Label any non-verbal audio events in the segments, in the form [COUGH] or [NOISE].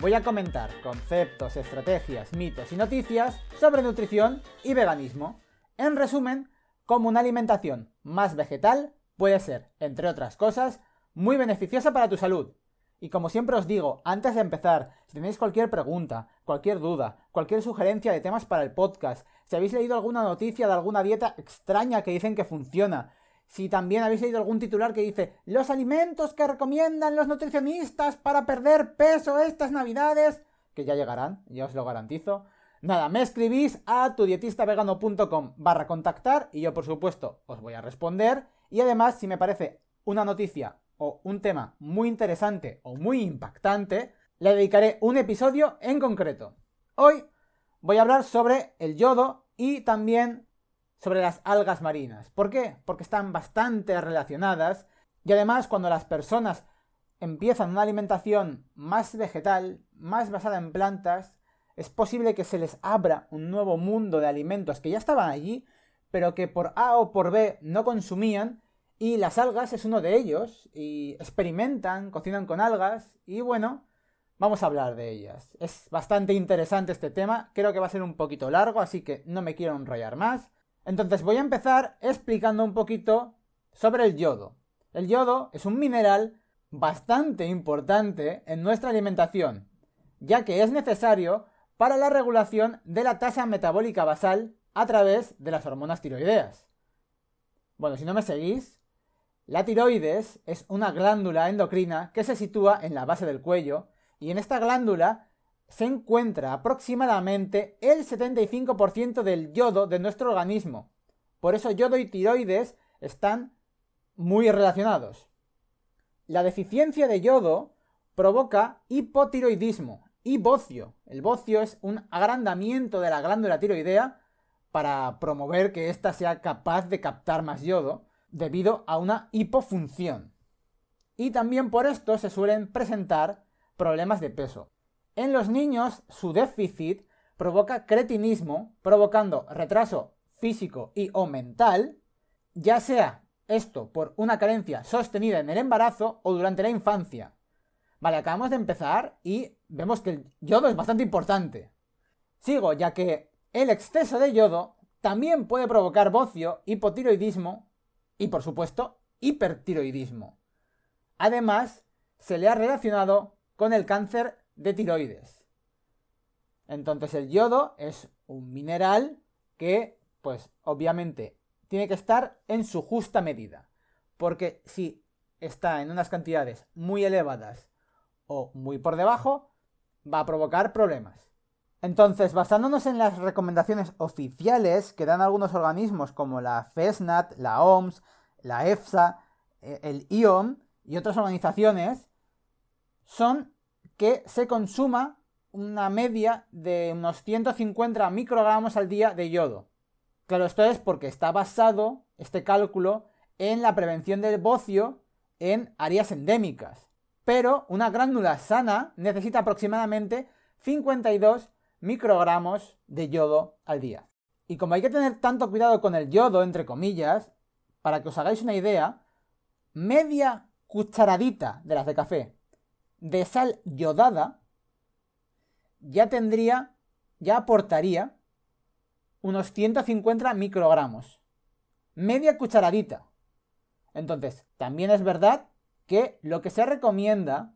voy a comentar conceptos, estrategias, mitos y noticias sobre nutrición y veganismo. En resumen, cómo una alimentación más vegetal puede ser, entre otras cosas, muy beneficiosa para tu salud. Y como siempre os digo, antes de empezar, si tenéis cualquier pregunta, cualquier duda, cualquier sugerencia de temas para el podcast, si habéis leído alguna noticia de alguna dieta extraña que dicen que funciona, si también habéis leído algún titular que dice los alimentos que recomiendan los nutricionistas para perder peso estas navidades, que ya llegarán, ya os lo garantizo. Nada, me escribís a tudietistavegano.com barra contactar y yo por supuesto os voy a responder. Y además, si me parece una noticia o un tema muy interesante o muy impactante, le dedicaré un episodio en concreto. Hoy voy a hablar sobre el yodo y también sobre las algas marinas. ¿Por qué? Porque están bastante relacionadas y además cuando las personas empiezan una alimentación más vegetal, más basada en plantas, es posible que se les abra un nuevo mundo de alimentos que ya estaban allí, pero que por A o por B no consumían, y las algas es uno de ellos, y experimentan, cocinan con algas, y bueno, vamos a hablar de ellas. Es bastante interesante este tema, creo que va a ser un poquito largo, así que no me quiero enrollar más. Entonces voy a empezar explicando un poquito sobre el yodo. El yodo es un mineral bastante importante en nuestra alimentación, ya que es necesario para la regulación de la tasa metabólica basal a través de las hormonas tiroideas. Bueno, si no me seguís, la tiroides es una glándula endocrina que se sitúa en la base del cuello y en esta glándula se encuentra aproximadamente el 75% del yodo de nuestro organismo. Por eso yodo y tiroides están muy relacionados. La deficiencia de yodo provoca hipotiroidismo y bocio. El bocio es un agrandamiento de la glándula tiroidea para promover que ésta sea capaz de captar más yodo debido a una hipofunción. Y también por esto se suelen presentar problemas de peso. En los niños, su déficit provoca cretinismo, provocando retraso físico y o mental, ya sea esto por una carencia sostenida en el embarazo o durante la infancia. Vale, acabamos de empezar y vemos que el yodo es bastante importante. Sigo, ya que el exceso de yodo también puede provocar bocio, hipotiroidismo y, por supuesto, hipertiroidismo. Además, se le ha relacionado con el cáncer de tiroides. Entonces el yodo es un mineral que, pues obviamente, tiene que estar en su justa medida. Porque si está en unas cantidades muy elevadas o muy por debajo, va a provocar problemas. Entonces, basándonos en las recomendaciones oficiales que dan algunos organismos como la FESNAT, la OMS, la EFSA, eh, el IOM y otras organizaciones, son que se consuma una media de unos 150 microgramos al día de yodo. Claro, esto es porque está basado este cálculo en la prevención del bocio en áreas endémicas. Pero una glándula sana necesita aproximadamente 52 microgramos de yodo al día. Y como hay que tener tanto cuidado con el yodo, entre comillas, para que os hagáis una idea, media cucharadita de las de café de sal yodada ya tendría, ya aportaría unos 150 microgramos. Media cucharadita. Entonces, también es verdad que lo que se recomienda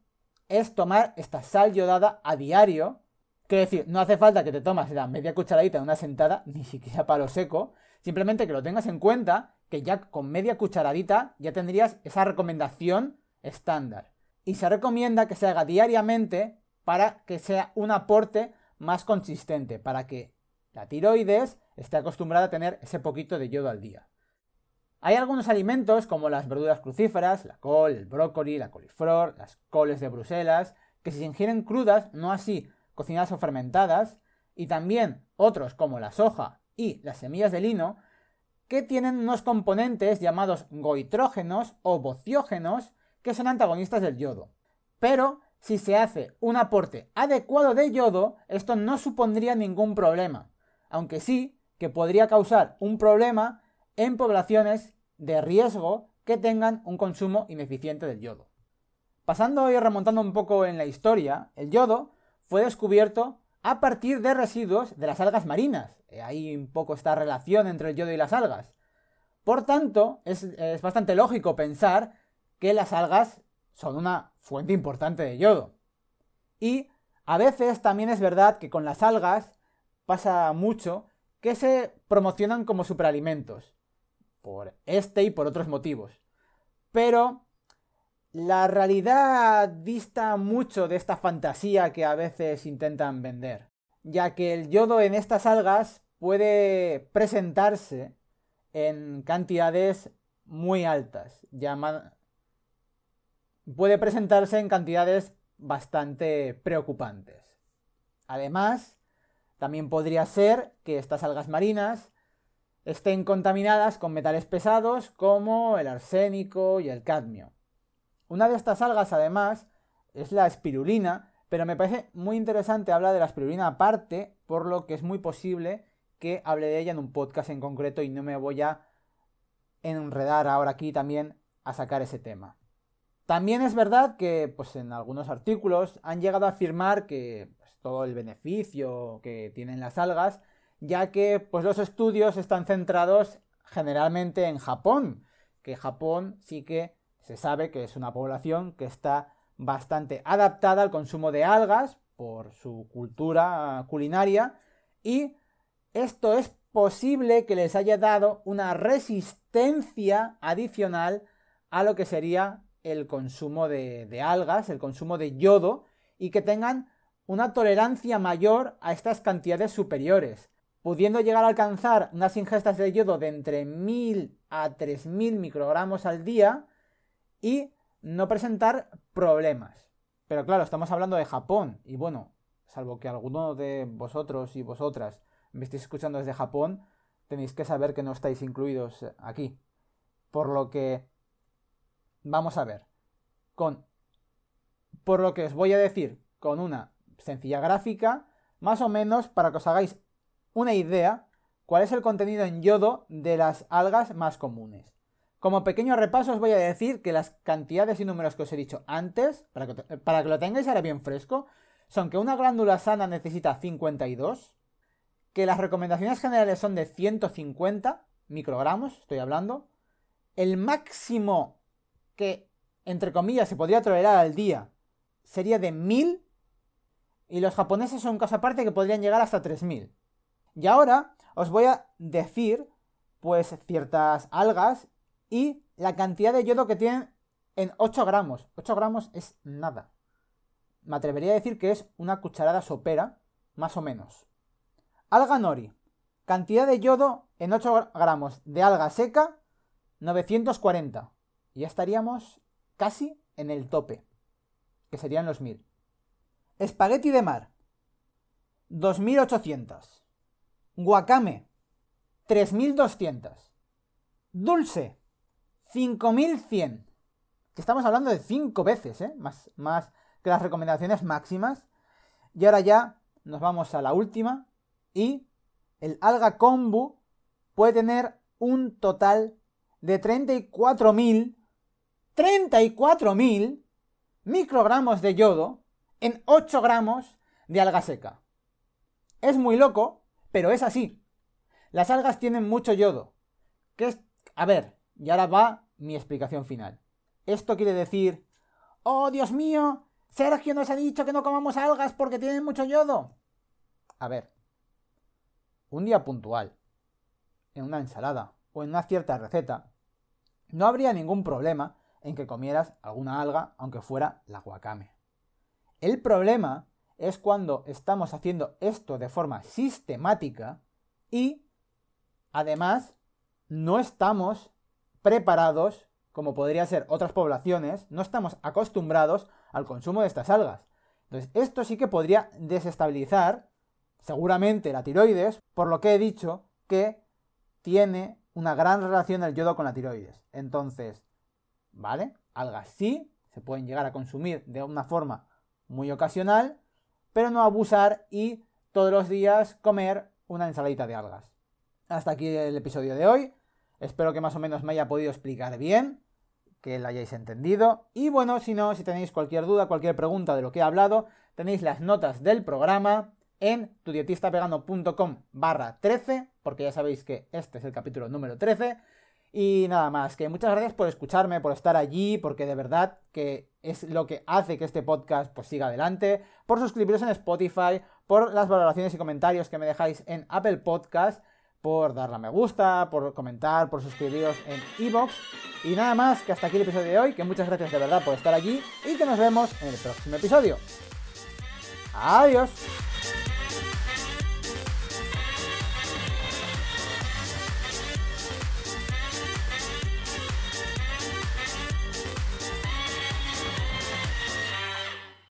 es tomar esta sal yodada a diario. Quiero decir, no hace falta que te tomas la media cucharadita en una sentada, [LAUGHS] ni siquiera palo seco. Simplemente que lo tengas en cuenta, que ya con media cucharadita ya tendrías esa recomendación estándar y se recomienda que se haga diariamente para que sea un aporte más consistente, para que la tiroides esté acostumbrada a tener ese poquito de yodo al día. Hay algunos alimentos como las verduras crucíferas, la col, el brócoli, la coliflor, las coles de Bruselas, que si se ingieren crudas, no así cocinadas o fermentadas, y también otros como la soja y las semillas de lino, que tienen unos componentes llamados goitrógenos o bociógenos que son antagonistas del yodo. Pero si se hace un aporte adecuado de yodo, esto no supondría ningún problema, aunque sí que podría causar un problema en poblaciones de riesgo que tengan un consumo ineficiente del yodo. Pasando y remontando un poco en la historia, el yodo fue descubierto a partir de residuos de las algas marinas. Eh, hay un poco esta relación entre el yodo y las algas. Por tanto, es, es bastante lógico pensar que las algas son una fuente importante de yodo. Y a veces también es verdad que con las algas pasa mucho que se promocionan como superalimentos. Por este y por otros motivos. Pero la realidad dista mucho de esta fantasía que a veces intentan vender, ya que el yodo en estas algas puede presentarse en cantidades muy altas, puede presentarse en cantidades bastante preocupantes. Además, también podría ser que estas algas marinas estén contaminadas con metales pesados como el arsénico y el cadmio. Una de estas algas, además, es la espirulina, pero me parece muy interesante hablar de la espirulina aparte, por lo que es muy posible que hable de ella en un podcast en concreto y no me voy a enredar ahora aquí también a sacar ese tema. También es verdad que pues, en algunos artículos han llegado a afirmar que pues, todo el beneficio que tienen las algas, ya que pues, los estudios están centrados generalmente en Japón, que Japón sí que se sabe que es una población que está bastante adaptada al consumo de algas por su cultura culinaria y esto es posible que les haya dado una resistencia adicional a lo que sería el consumo de, algas, el consumo de yodo, y que tengan una tolerancia mayor a estas cantidades superiores, pudiendo llegar a alcanzar unas ingestas de yodo de entre 1000 a 3000 microgramos al día, y no presentar problemas. Pero claro, estamos hablando de Japón y bueno, salvo que alguno de vosotros y vosotras me estéis escuchando desde Japón, tenéis que saber que no estáis incluidos aquí. Por lo que vamos a ver con por lo que os voy a decir con una sencilla gráfica, más o menos para que os hagáis una idea cuál es el contenido en yodo de las algas más comunes. Como pequeño repaso os voy a decir que las cantidades y números que os he dicho antes, para que, para que lo tengáis ahora bien fresco, son que una glándula sana necesita 52, que las recomendaciones generales son de 150 microgramos, estoy hablando, el máximo que, entre comillas, se podría tolerar al día sería de 1000, y los japoneses son un caso aparte que podrían llegar hasta 3000. Y ahora os voy a decir, pues, ciertas algas y la cantidad de yodo que tienen en 8 gramos. 8 gramos es nada. Me atrevería a decir que es una cucharada sopera, más o menos. Alga nori. Cantidad de yodo en 8 gramos de alga seca, 940. Y ya estaríamos casi en el tope, que serían los 1000. Espagueti de mar, 2800. Guacame, 3200. Dulce, 5100. Que estamos hablando de 5 veces, ¿eh? Más, más que las recomendaciones máximas. Y ahora ya nos vamos a la última. Y el alga kombu puede tener un total de 34.000 34.000 microgramos de yodo en 8 gramos de alga seca. Es muy loco, pero es así. Las algas tienen mucho yodo. Que es, a ver, y ahora va mi explicación final. Esto quiere decir, oh Dios mío, Sergio nos ha dicho que no comamos algas porque tienen mucho yodo. A ver, un día puntual, en una ensalada o en una cierta receta, no habría ningún problema en que comieras alguna alga, aunque fuera la guacame. El problema es cuando estamos haciendo esto de forma sistemática y, además, no estamos preparados, como podría ser otras poblaciones, no estamos acostumbrados al consumo de estas algas. Entonces, esto sí que podría desestabilizar seguramente la tiroides, por lo que he dicho que tiene una gran relación el yodo con la tiroides. Entonces, ¿vale? Algas sí, se pueden llegar a consumir de una forma muy ocasional, pero no abusar y todos los días comer una ensaladita de algas. Hasta aquí el episodio de hoy. Espero que más o menos me haya podido explicar bien, que lo hayáis entendido. Y bueno, si no, si tenéis cualquier duda, cualquier pregunta de lo que he hablado, tenéis las notas del programa en tudietistavegano.com barra 13, porque ya sabéis que este es el capítulo número 13. Y nada más, que muchas gracias por escucharme, por estar allí, porque de verdad que es lo que hace que este podcast pues siga adelante, por suscribiros en Spotify, por las valoraciones y comentarios que me dejáis en Apple Podcast, por darle a me gusta, por comentar, por suscribiros en iVoox. y nada más, que hasta aquí el episodio de hoy, que muchas gracias de verdad por estar allí y que nos vemos en el próximo episodio. Adiós.